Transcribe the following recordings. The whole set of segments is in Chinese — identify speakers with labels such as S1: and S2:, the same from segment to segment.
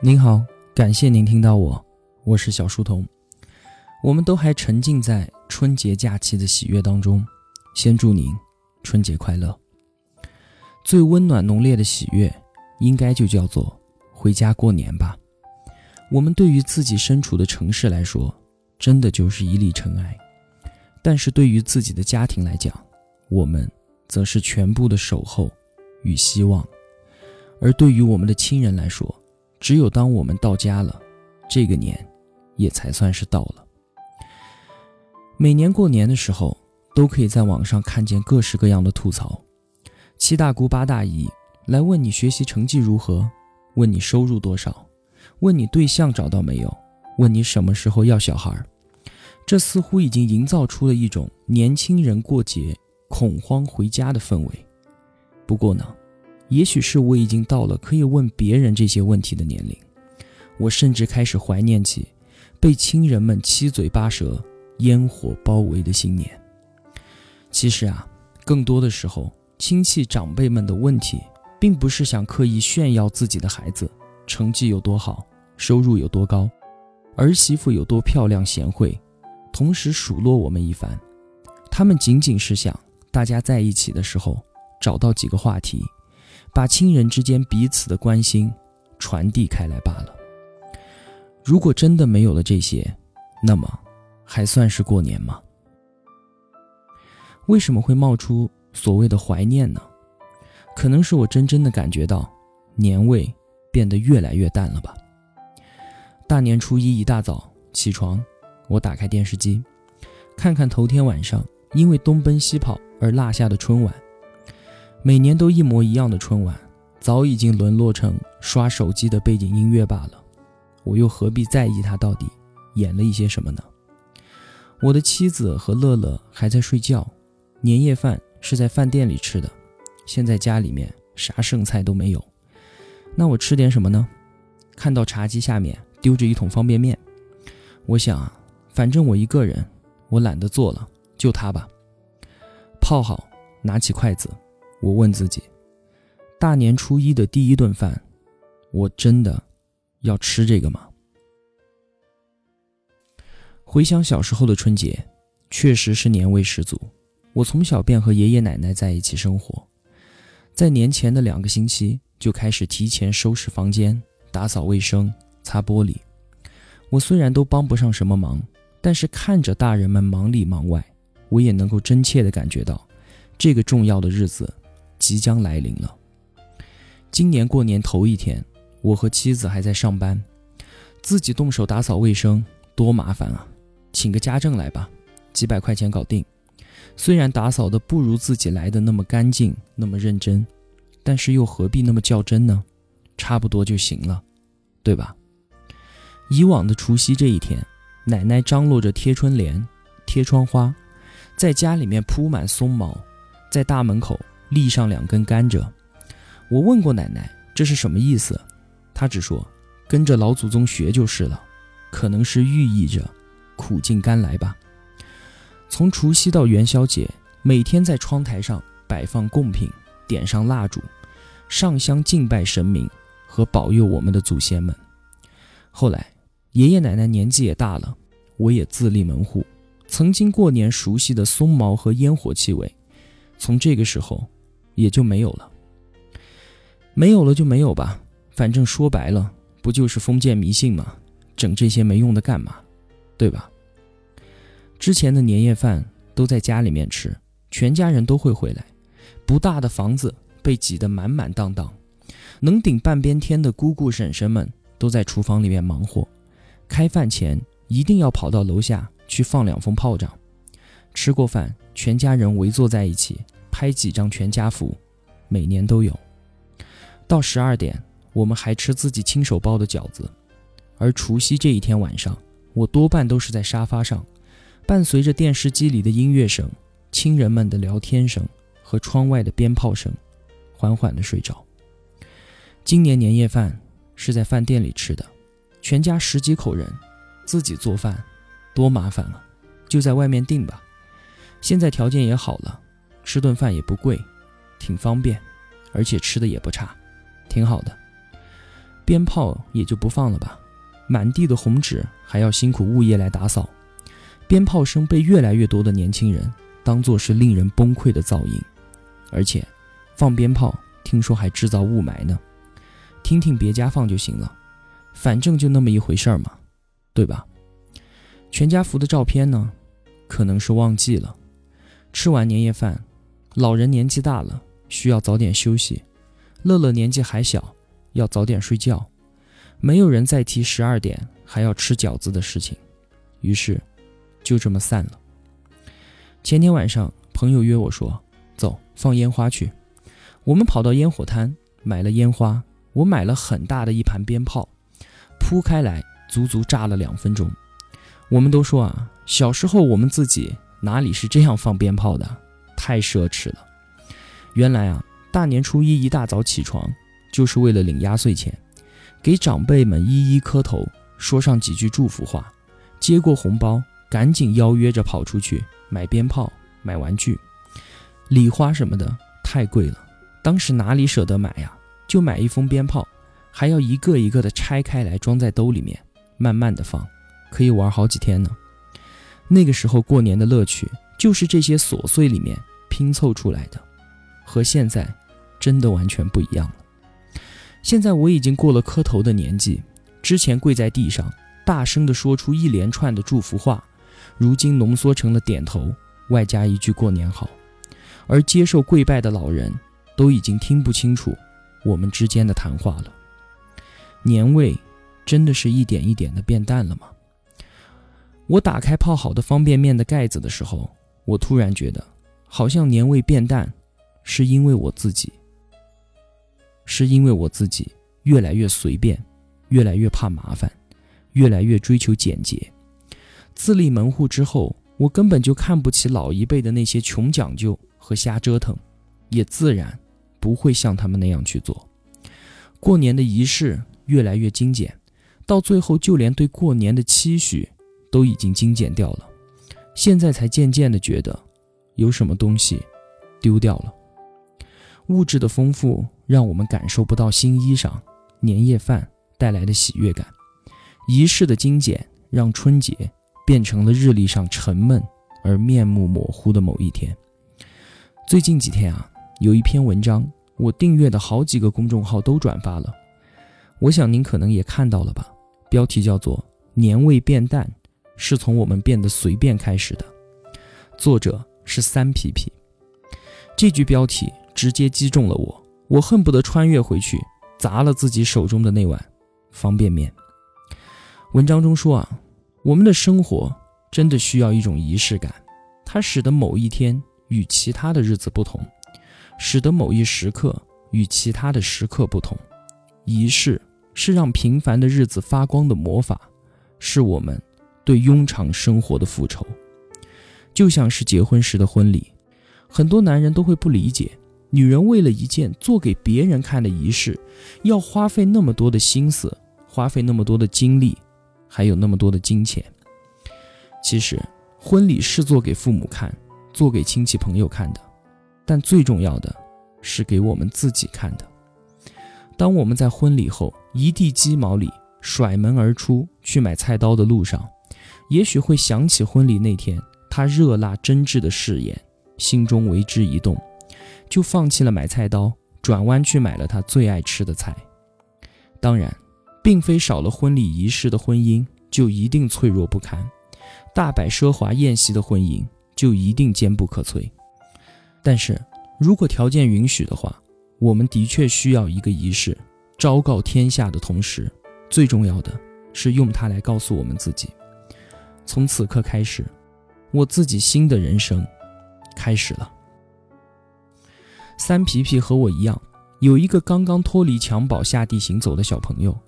S1: 您好，感谢您听到我，我是小书童。我们都还沉浸在春节假期的喜悦当中，先祝您春节快乐。最温暖浓烈的喜悦，应该就叫做回家过年吧。我们对于自己身处的城市来说，真的就是一粒尘埃；但是对于自己的家庭来讲，我们则是全部的守候与希望。而对于我们的亲人来说，只有当我们到家了，这个年也才算是到了。每年过年的时候，都可以在网上看见各式各样的吐槽：七大姑八大姨来问你学习成绩如何，问你收入多少，问你对象找到没有，问你什么时候要小孩。这似乎已经营造出了一种年轻人过节恐慌回家的氛围。不过呢。也许是我已经到了可以问别人这些问题的年龄，我甚至开始怀念起被亲人们七嘴八舌、烟火包围的新年。其实啊，更多的时候，亲戚长辈们的问题，并不是想刻意炫耀自己的孩子成绩有多好、收入有多高、儿媳妇有多漂亮贤惠，同时数落我们一番。他们仅仅是想大家在一起的时候找到几个话题。把亲人之间彼此的关心传递开来罢了。如果真的没有了这些，那么还算是过年吗？为什么会冒出所谓的怀念呢？可能是我真正的感觉到年味变得越来越淡了吧。大年初一一大早起床，我打开电视机，看看头天晚上因为东奔西跑而落下的春晚。每年都一模一样的春晚，早已经沦落成刷手机的背景音乐罢了。我又何必在意它到底演了一些什么呢？我的妻子和乐乐还在睡觉，年夜饭是在饭店里吃的，现在家里面啥剩菜都没有。那我吃点什么呢？看到茶几下面丢着一桶方便面，我想啊，反正我一个人，我懒得做了，就它吧。泡好，拿起筷子。我问自己，大年初一的第一顿饭，我真的要吃这个吗？回想小时候的春节，确实是年味十足。我从小便和爷爷奶奶在一起生活，在年前的两个星期就开始提前收拾房间、打扫卫生、擦玻璃。我虽然都帮不上什么忙，但是看着大人们忙里忙外，我也能够真切地感觉到，这个重要的日子。即将来临了。今年过年头一天，我和妻子还在上班，自己动手打扫卫生多麻烦啊！请个家政来吧，几百块钱搞定。虽然打扫的不如自己来的那么干净、那么认真，但是又何必那么较真呢？差不多就行了，对吧？以往的除夕这一天，奶奶张罗着贴春联、贴窗花，在家里面铺满松毛，在大门口。立上两根甘蔗，我问过奶奶这是什么意思，她只说跟着老祖宗学就是了，可能是寓意着苦尽甘来吧。从除夕到元宵节，每天在窗台上摆放贡品，点上蜡烛，上香敬拜神明和保佑我们的祖先们。后来爷爷奶奶年纪也大了，我也自立门户，曾经过年熟悉的松毛和烟火气味，从这个时候。也就没有了，没有了就没有吧，反正说白了，不就是封建迷信吗？整这些没用的干嘛？对吧？之前的年夜饭都在家里面吃，全家人都会回来，不大的房子被挤得满满当当，能顶半边天的姑姑婶婶们都在厨房里面忙活，开饭前一定要跑到楼下去放两封炮仗。吃过饭，全家人围坐在一起。拍几张全家福，每年都有。到十二点，我们还吃自己亲手包的饺子。而除夕这一天晚上，我多半都是在沙发上，伴随着电视机里的音乐声、亲人们的聊天声和窗外的鞭炮声，缓缓的睡着。今年年夜饭是在饭店里吃的，全家十几口人，自己做饭，多麻烦啊！就在外面订吧。现在条件也好了。吃顿饭也不贵，挺方便，而且吃的也不差，挺好的。鞭炮也就不放了吧，满地的红纸还要辛苦物业来打扫，鞭炮声被越来越多的年轻人当作是令人崩溃的噪音，而且，放鞭炮听说还制造雾霾呢，听听别家放就行了，反正就那么一回事嘛，对吧？全家福的照片呢，可能是忘记了，吃完年夜饭，老人年纪大了需要早点休息，乐乐年纪还小。要早点睡觉，没有人再提十二点还要吃饺子的事情，于是就这么散了。前天晚上，朋友约我说：“走，放烟花去。”我们跑到烟火摊买了烟花，我买了很大的一盘鞭炮，铺开来，足足炸了两分钟。我们都说啊，小时候我们自己哪里是这样放鞭炮的，太奢侈了。原来啊，大年初一一大早起床。就是为了领压岁钱，给长辈们一一磕头，说上几句祝福话，接过红包，赶紧邀约着跑出去买鞭炮、买玩具、礼花什么的，太贵了，当时哪里舍得买呀？就买一封鞭炮，还要一个一个的拆开来装在兜里面，慢慢的放，可以玩好几天呢。那个时候过年的乐趣就是这些琐碎里面拼凑出来的，和现在真的完全不一样了。现在我已经过了磕头的年纪，之前跪在地上大声地说出一连串的祝福话，如今浓缩成了点头，外加一句过年好。而接受跪拜的老人都已经听不清楚我们之间的谈话了。年味真的是一点一点的变淡了吗？我打开泡好的方便面的盖子的时候，我突然觉得，好像年味变淡，是因为我自己。是因为我自己越来越随便，越来越怕麻烦，越来越追求简洁。自立门户之后，我根本就看不起老一辈的那些穷讲究和瞎折腾，也自然不会像他们那样去做。过年的仪式越来越精简，到最后就连对过年的期许都已经精简掉了。现在才渐渐的觉得，有什么东西丢掉了。物质的丰富让我们感受不到新衣裳、年夜饭带来的喜悦感；仪式的精简让春节变成了日历上沉闷而面目模糊的某一天。最近几天啊，有一篇文章，我订阅的好几个公众号都转发了，我想您可能也看到了吧？标题叫做《年味变淡是从我们变得随便开始的》，作者是三皮皮。这句标题。直接击中了我，我恨不得穿越回去砸了自己手中的那碗方便面。文章中说啊，我们的生活真的需要一种仪式感，它使得某一天与其他的日子不同，使得某一时刻与其他的时刻不同。仪式是让平凡的日子发光的魔法，是我们对庸常生活的复仇。就像是结婚时的婚礼，很多男人都会不理解。女人为了一件做给别人看的仪式，要花费那么多的心思，花费那么多的精力，还有那么多的金钱。其实，婚礼是做给父母看，做给亲戚朋友看的，但最重要的是给我们自己看的。当我们在婚礼后一地鸡毛里甩门而出去买菜刀的路上，也许会想起婚礼那天他热辣真挚的誓言，心中为之一动。就放弃了买菜刀，转弯去买了他最爱吃的菜。当然，并非少了婚礼仪式的婚姻就一定脆弱不堪，大摆奢华宴席的婚姻就一定坚不可摧。但是如果条件允许的话，我们的确需要一个仪式，昭告天下的同时，最重要的是用它来告诉我们自己：从此刻开始，我自己新的人生开始了。三皮皮和我一样，有一个刚刚脱离襁褓下地行走的小朋友。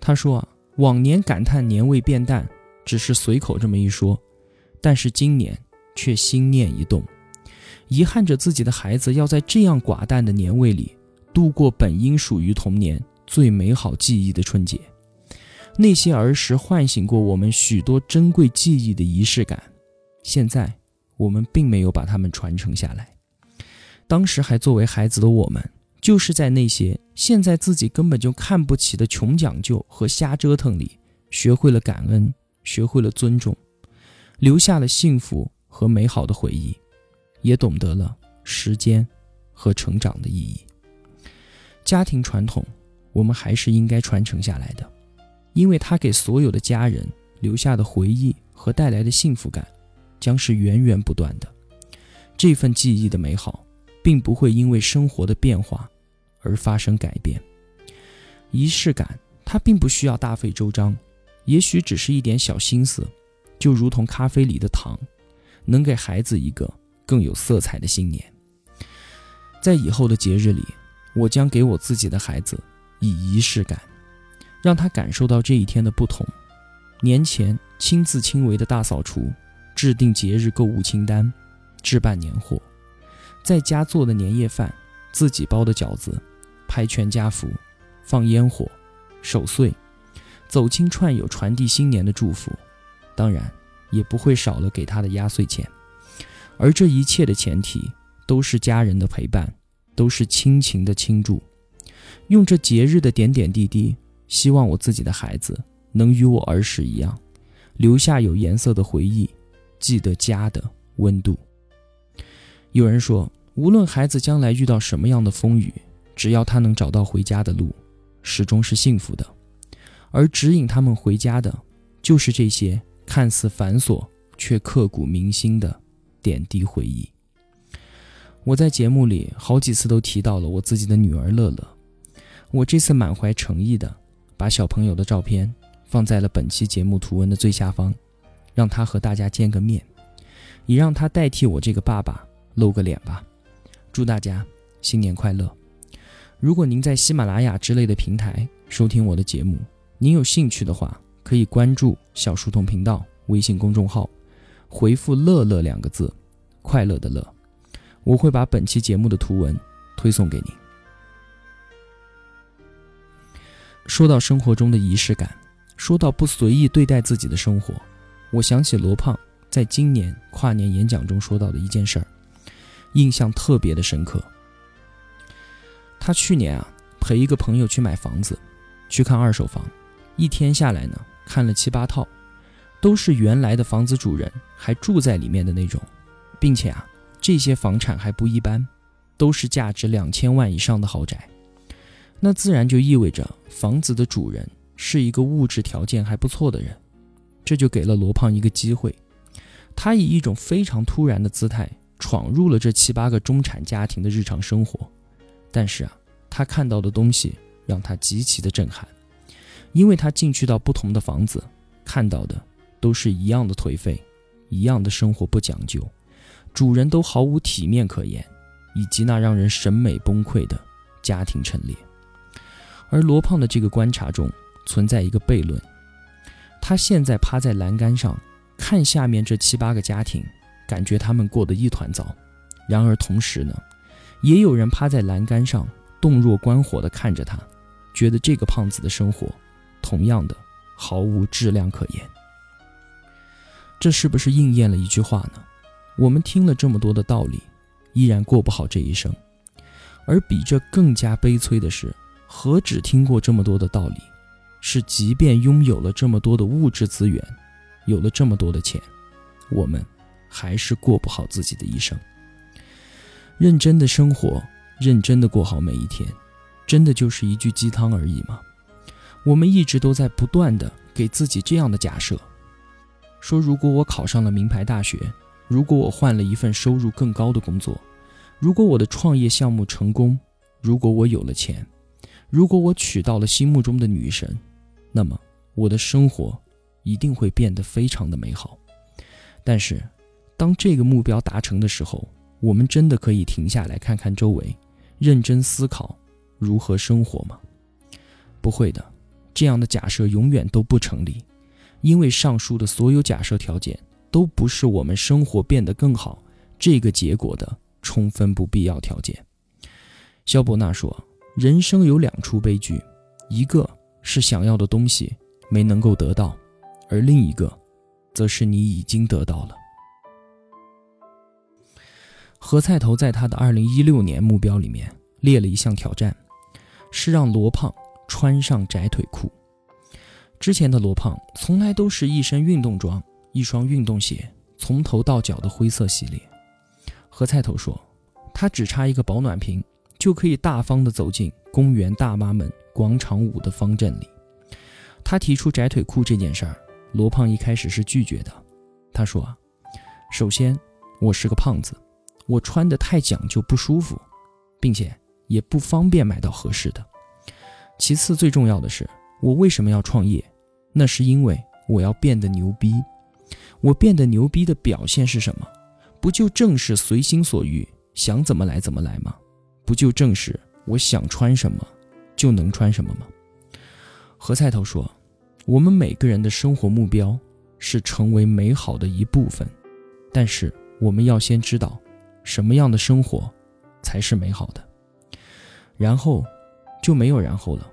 S1: 他说啊，往年感叹年味变淡，只是随口这么一说，但是今年却心念一动，遗憾着自己的孩子要在这样寡淡的年味里度过本应属于童年最美好记忆的春节。那些儿时唤醒过我们许多珍贵记忆的仪式感，现在我们并没有把它们传承下来。当时还作为孩子的我们，就是在那些现在自己根本就看不起的穷讲究和瞎折腾里，学会了感恩，学会了尊重，留下了幸福和美好的回忆，也懂得了时间和成长的意义。家庭传统，我们还是应该传承下来的，因为它给所有的家人留下的回忆和带来的幸福感，将是源源不断的。这份记忆的美好。并不会因为生活的变化而发生改变。仪式感，它并不需要大费周章，也许只是一点小心思，就如同咖啡里的糖，能给孩子一个更有色彩的新年。在以后的节日里，我将给我自己的孩子以仪式感，让他感受到这一天的不同。年前亲自亲为的大扫除，制定节日购物清单，置办年货。在家做的年夜饭，自己包的饺子，拍全家福，放烟火，守岁，走亲串友，传递新年的祝福，当然也不会少了给他的压岁钱。而这一切的前提，都是家人的陪伴，都是亲情的倾注。用这节日的点点滴滴，希望我自己的孩子能与我儿时一样，留下有颜色的回忆，记得家的温度。有人说。无论孩子将来遇到什么样的风雨，只要他能找到回家的路，始终是幸福的。而指引他们回家的，就是这些看似繁琐却刻骨铭心的点滴回忆。我在节目里好几次都提到了我自己的女儿乐乐，我这次满怀诚意的把小朋友的照片放在了本期节目图文的最下方，让他和大家见个面，也让他代替我这个爸爸露个脸吧。祝大家新年快乐！如果您在喜马拉雅之类的平台收听我的节目，您有兴趣的话，可以关注小书童频道微信公众号，回复“乐乐”两个字，快乐的乐，我会把本期节目的图文推送给您。说到生活中的仪式感，说到不随意对待自己的生活，我想起罗胖在今年跨年演讲中说到的一件事儿。印象特别的深刻。他去年啊陪一个朋友去买房子，去看二手房，一天下来呢看了七八套，都是原来的房子主人还住在里面的那种，并且啊这些房产还不一般，都是价值两千万以上的豪宅。那自然就意味着房子的主人是一个物质条件还不错的人，这就给了罗胖一个机会，他以一种非常突然的姿态。闯入了这七八个中产家庭的日常生活，但是啊，他看到的东西让他极其的震撼，因为他进去到不同的房子，看到的都是一样的颓废，一样的生活不讲究，主人都毫无体面可言，以及那让人审美崩溃的家庭陈列。而罗胖的这个观察中存在一个悖论，他现在趴在栏杆上看下面这七八个家庭。感觉他们过得一团糟，然而同时呢，也有人趴在栏杆上洞若观火地看着他，觉得这个胖子的生活同样的毫无质量可言。这是不是应验了一句话呢？我们听了这么多的道理，依然过不好这一生。而比这更加悲催的是，何止听过这么多的道理，是即便拥有了这么多的物质资源，有了这么多的钱，我们。还是过不好自己的一生。认真的生活，认真的过好每一天，真的就是一句鸡汤而已吗？我们一直都在不断的给自己这样的假设：说如果我考上了名牌大学，如果我换了一份收入更高的工作，如果我的创业项目成功，如果我有了钱，如果我娶到了心目中的女神，那么我的生活一定会变得非常的美好。但是。当这个目标达成的时候，我们真的可以停下来看看周围，认真思考如何生活吗？不会的，这样的假设永远都不成立，因为上述的所有假设条件都不是我们生活变得更好这个结果的充分不必要条件。肖伯纳说：“人生有两处悲剧，一个是想要的东西没能够得到，而另一个，则是你已经得到了。”何菜头在他的二零一六年目标里面列了一项挑战，是让罗胖穿上窄腿裤。之前的罗胖从来都是一身运动装，一双运动鞋，从头到脚的灰色系列。何菜头说，他只差一个保暖瓶，就可以大方地走进公园大妈们广场舞的方阵里。他提出窄腿裤这件事儿，罗胖一开始是拒绝的。他说：“首先，我是个胖子，我穿的太讲究不舒服，并且也不方便买到合适的。其次，最重要的是，我为什么要创业？那是因为我要变得牛逼。我变得牛逼的表现是什么？不就正是随心所欲，想怎么来怎么来吗？不就正是我想穿什么就能穿什么吗？”何菜头说：“我们每个人的生活目标。”是成为美好的一部分，但是我们要先知道，什么样的生活才是美好的。然后就没有然后了。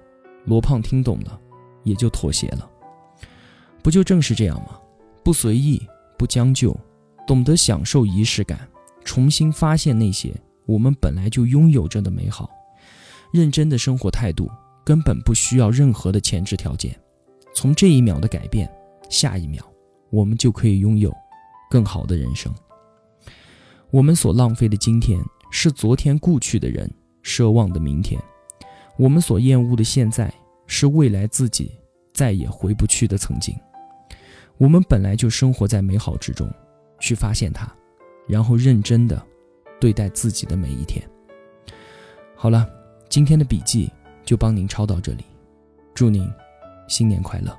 S1: 罗胖听懂了，也就妥协了。不就正是这样吗？不随意，不将就，懂得享受仪式感，重新发现那些我们本来就拥有着的美好。认真的生活态度根本不需要任何的前置条件。从这一秒的改变，下一秒。我们就可以拥有更好的人生。我们所浪费的今天，是昨天故去的人奢望的明天；我们所厌恶的现在，是未来自己再也回不去的曾经。我们本来就生活在美好之中，去发现它，然后认真的对待自己的每一天。好了，今天的笔记就帮您抄到这里，祝您新年快乐。